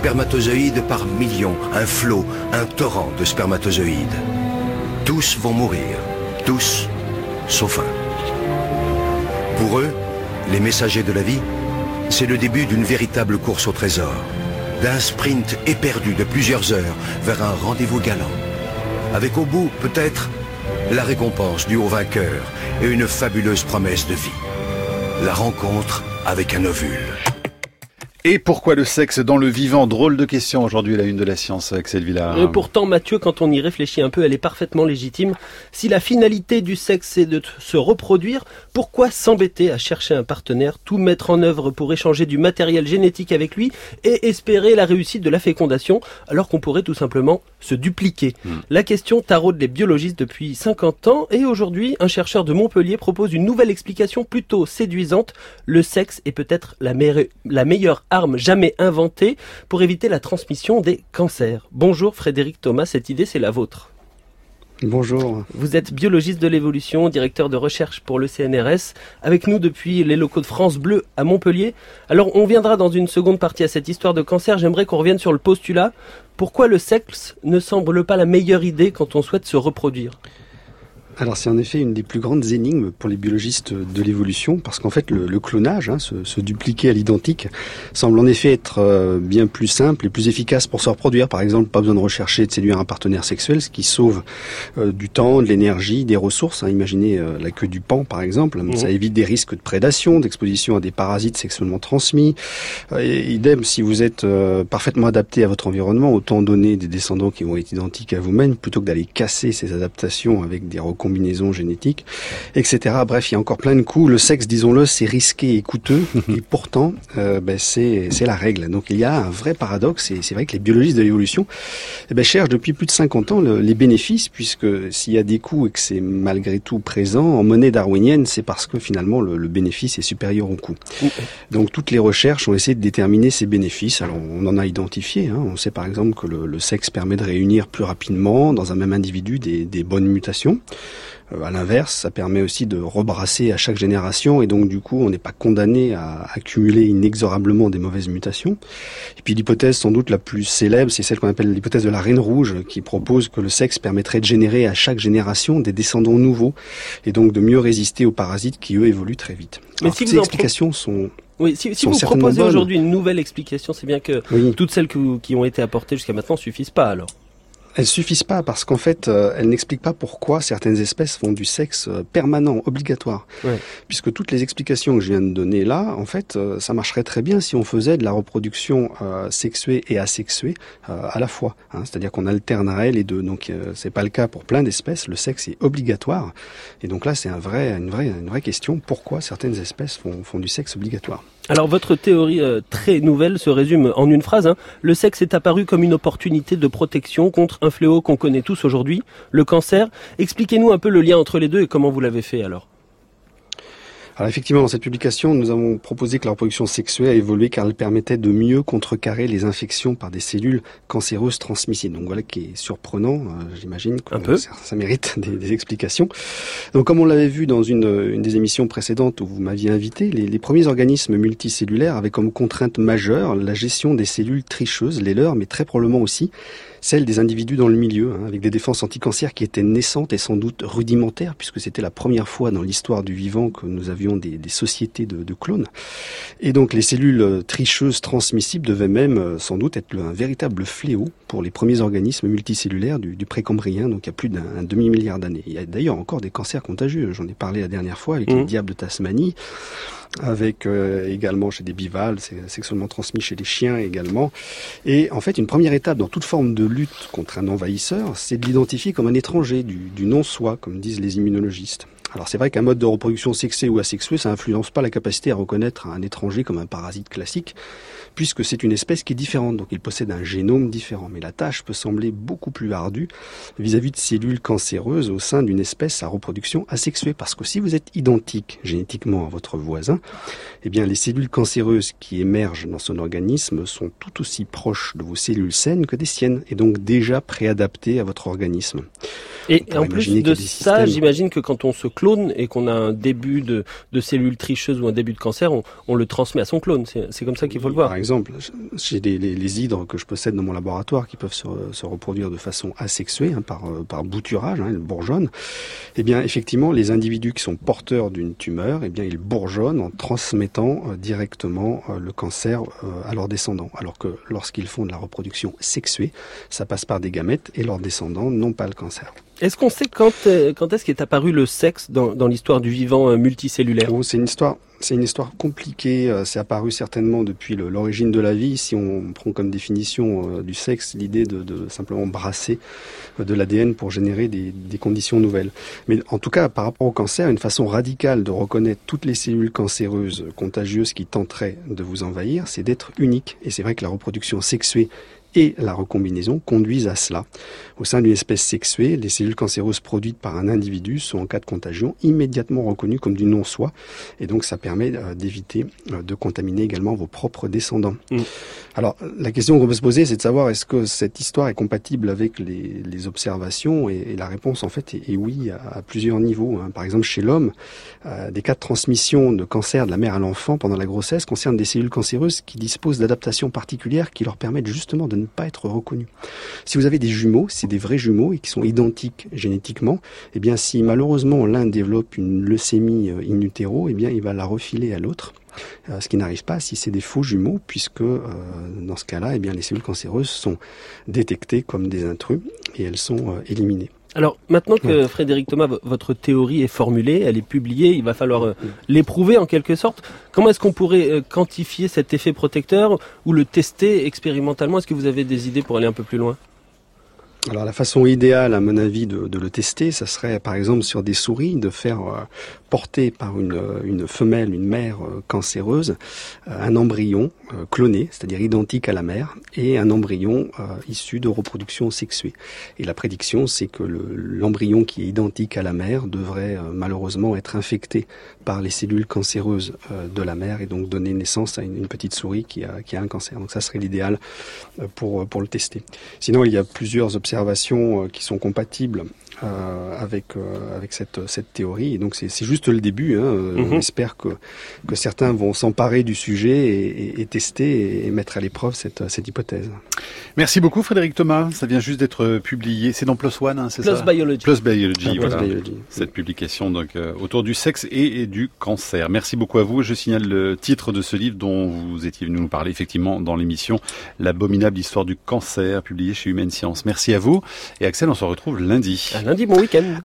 spermatozoïdes par millions, un flot, un torrent de spermatozoïdes. Tous vont mourir, tous, sauf un. Pour eux, les messagers de la vie, c'est le début d'une véritable course au trésor, d'un sprint éperdu de plusieurs heures vers un rendez-vous galant, avec au bout peut-être la récompense du haut vainqueur et une fabuleuse promesse de vie. La rencontre avec un ovule. Et pourquoi le sexe dans le vivant? Drôle de question aujourd'hui, la une de la science, Axel Villard. Et pourtant, Mathieu, quand on y réfléchit un peu, elle est parfaitement légitime. Si la finalité du sexe c'est de se reproduire, pourquoi s'embêter à chercher un partenaire, tout mettre en œuvre pour échanger du matériel génétique avec lui et espérer la réussite de la fécondation, alors qu'on pourrait tout simplement se dupliquer? Hmm. La question taraude les biologistes depuis 50 ans et aujourd'hui, un chercheur de Montpellier propose une nouvelle explication plutôt séduisante. Le sexe est peut-être la, la meilleure arme jamais inventée pour éviter la transmission des cancers. Bonjour Frédéric Thomas, cette idée c'est la vôtre. Bonjour. Vous êtes biologiste de l'évolution, directeur de recherche pour le CNRS, avec nous depuis les locaux de France Bleu à Montpellier. Alors on viendra dans une seconde partie à cette histoire de cancer. J'aimerais qu'on revienne sur le postulat. Pourquoi le sexe ne semble pas la meilleure idée quand on souhaite se reproduire? Alors c'est en effet une des plus grandes énigmes pour les biologistes de l'évolution, parce qu'en fait le, clonage, hein, se, dupliquer à l'identique, semble en effet être euh, bien plus simple et plus efficace pour se reproduire. Par exemple, pas besoin de rechercher de séduire un partenaire sexuel, ce qui sauve euh, du temps, de l'énergie, des ressources. Hein. Imaginez euh, la queue du pan par exemple, mmh. ça évite des risques de prédation, d'exposition à des parasites sexuellement transmis. Et idem, si vous êtes parfaitement adapté à votre environnement, autant donner des descendants qui vont être identiques à vous-même, plutôt que d'aller casser ces adaptations avec des recours combinaisons génétiques, etc. Bref, il y a encore plein de coups. Le sexe, disons-le, c'est risqué et coûteux, et pourtant, euh, ben, c'est la règle. Donc il y a un vrai paradoxe, et c'est vrai que les biologistes de l'évolution eh ben, cherchent depuis plus de 50 ans les bénéfices, puisque s'il y a des coûts et que c'est malgré tout présent, en monnaie darwinienne, c'est parce que finalement le, bénéfice est supérieur au coût. Donc toutes les recherches ont essayé de déterminer ces bénéfices. Alors on en a identifié. Hein. On sait par exemple que le, sexe permet de réunir plus rapidement dans un même individu des, des bonnes mutations. Euh, à l'inverse, ça permet aussi de rebrasser à chaque génération et donc du coup, on n'est pas condamné à accumuler inexorablement des mauvaises mutations. Et puis l'hypothèse sans doute la plus célèbre, c'est celle qu'on appelle l'hypothèse de la reine rouge, qui propose que le sexe permettrait de générer à chaque génération des descendants nouveaux et donc de mieux résister aux parasites qui eux évoluent très vite. Mais si ces explications sont oui, si, si vous proposez aujourd'hui une nouvelle explication, c'est bien que toutes celles qui ont été apportées jusqu'à maintenant suffisent pas alors. Elles suffisent pas parce qu'en fait, euh, elles n'expliquent pas pourquoi certaines espèces font du sexe euh, permanent, obligatoire. Puisque toutes les explications que je viens de donner là, en fait, euh, ça marcherait très bien si on faisait de la reproduction sexuée et asexuée à la fois. Hein. C'est-à-dire qu'on alternerait les deux. Donc, c'est pas le cas pour plein d'espèces. Le sexe est obligatoire. Et donc là, c'est un vrai, une vraie, une vraie question. Pourquoi certaines espèces font, font du sexe obligatoire? Alors votre théorie euh, très nouvelle se résume en une phrase. Hein. Le sexe est apparu comme une opportunité de protection contre un fléau qu'on connaît tous aujourd'hui, le cancer. Expliquez-nous un peu le lien entre les deux et comment vous l'avez fait alors. Alors effectivement, dans cette publication, nous avons proposé que la reproduction sexuelle a évolué car elle permettait de mieux contrecarrer les infections par des cellules cancéreuses transmissibles. Donc voilà qui est surprenant, euh, j'imagine. Un peu. Ça, mérite des, explications. Donc comme on l'avait vu dans une, des émissions précédentes où vous m'aviez invité, les, les, premiers organismes multicellulaires avaient comme contrainte majeure la gestion des cellules tricheuses, les leurs, mais très probablement aussi celle des individus dans le milieu, hein, avec des défenses anticancères qui étaient naissantes et sans doute rudimentaires, puisque c'était la première fois dans l'histoire du vivant que nous avions des, des sociétés de, de, clones. Et donc les cellules euh, tricheuses transmissibles devaient même euh, sans doute être un véritable fléau pour les premiers organismes multicellulaires du, du précambrien, donc il y a plus d'un demi-milliard d'années. Il y a d'ailleurs encore des cancers contagieux, j'en ai parlé la dernière fois avec les mmh. diables de Tasmanie avec euh, également chez des bivales, c'est sexuellement transmis chez les chiens également. Et en fait, une première étape dans toute forme de lutte contre un envahisseur, c'est de l'identifier comme un étranger, du, du non-soi, comme disent les immunologistes. Alors c'est vrai qu'un mode de reproduction sexué ou asexué, ça influence pas la capacité à reconnaître un étranger comme un parasite classique, puisque c'est une espèce qui est différente, donc il possède un génome différent. Mais la tâche peut sembler beaucoup plus ardue vis-à-vis de cellules cancéreuses au sein d'une espèce à reproduction asexuée, parce que si vous êtes identique génétiquement à votre voisin, eh bien les cellules cancéreuses qui émergent dans son organisme sont tout aussi proches de vos cellules saines que des siennes, et donc déjà préadaptées à votre organisme. Et en plus de ça, j'imagine que quand on se clone et qu'on a un début de, de cellules tricheuses ou un début de cancer, on, le transmet à son clone. C'est comme ça qu'il faut le voir. Par exemple, j'ai les, les, hydres que je possède dans mon laboratoire qui peuvent se, reproduire de façon asexuée, hein, par, euh, par bouturage, hein, ils bourgeonnent. Eh bien, effectivement, les individus qui sont porteurs d'une tumeur, eh bien, ils bourgeonnent en transmettant euh, directement euh, le cancer à leurs descendants. Alors que lorsqu'ils font de la reproduction sexuée, ça passe par des gamètes et leurs descendants n'ont pas le cancer. Est-ce qu'on sait quand, euh, quand est-ce qu'est apparu le sexe dans, l'histoire du vivant euh, multicellulaire? Oh, C'est une histoire, compliquée. Euh, c'est apparu certainement depuis l'origine de la vie. Si on prend comme définition du sexe l'idée de, simplement brasser de l'ADN pour générer des, conditions nouvelles. Mais en tout cas, par rapport au cancer, une façon radicale de reconnaître toutes les cellules cancéreuses contagieuses qui tenteraient de vous envahir, c'est d'être unique. Et c'est vrai que la reproduction sexuée et la recombinaison conduisent à cela. Au sein d'une espèce sexuée, les cellules cancéreuses produites par un individu sont en cas de contagion immédiatement reconnues comme du non-soi et donc ça permet euh, d'éviter euh, de contaminer également vos propres descendants. Mm. Alors la question qu'on peut se poser c'est de savoir est-ce que cette histoire est compatible avec les, les observations et, la réponse en fait est, oui à, plusieurs niveaux. Hein. Par exemple chez l'homme, euh, des cas de transmission de cancer de la mère à l'enfant pendant la grossesse concernent des cellules cancéreuses qui disposent d'adaptations particulières qui leur permettent justement de ne pas être reconnus. Si vous avez des jumeaux, c'est des vrais jumeaux et qui sont identiques génétiquement, eh bien si malheureusement l'un développe une leucémie euh, in utero, eh bien il va la refiler à l'autre. Euh, ce qui n'arrive pas si c'est des faux jumeaux, puisque euh, dans ce cas-là, eh les cellules cancéreuses sont détectées comme des intrus et elles sont éliminées. Alors maintenant que Frédéric Thomas, votre théorie est formulée, elle est publiée, il va falloir euh, l'éprouver en quelque sorte. Comment est-ce qu'on pourrait euh, quantifier cet effet protecteur ou le tester expérimentalement? Est-ce que vous avez des idées pour aller un peu plus loin? Alors la façon idéale, à mon avis, de, le tester, ça serait par exemple sur des souris de faire euh, porter par une, femelle, une mère cancéreuse, un embryon cloné, c'est-à-dire identique à la mère, et un embryon issu de reproduction sexuée. Et la prédiction, c'est que l'embryon qui est identique à la mère devrait malheureusement être infecté par les cellules cancéreuses de la mère et donc donner naissance à une, petite souris qui a, un cancer. Donc ça serait l'idéal pour, le tester. Sinon, il y a plusieurs observations euh, qui sont compatibles euh, avec euh, avec cette cette théorie. Et donc c'est c'est juste le début. Hein. Mhm. On espère que que certains vont s'emparer du sujet et, et, tester et, mettre à l'épreuve cette cette hypothèse. Merci beaucoup Frédéric Thomas. Ça vient juste d'être publié. C'est dans PLOS ONE, hein, c'est ça Biology. PLOS Biology. voilà. Biology. Cette publication donc autour du sexe et, du cancer. Merci beaucoup à vous. Je signale le titre de ce livre dont vous étiez venu nous parler effectivement dans l'émission L'abominable histoire du cancer, publié chez Humaine Science. Merci à vous. Et Axel, on se retrouve lundi. Lundi, bon week-end.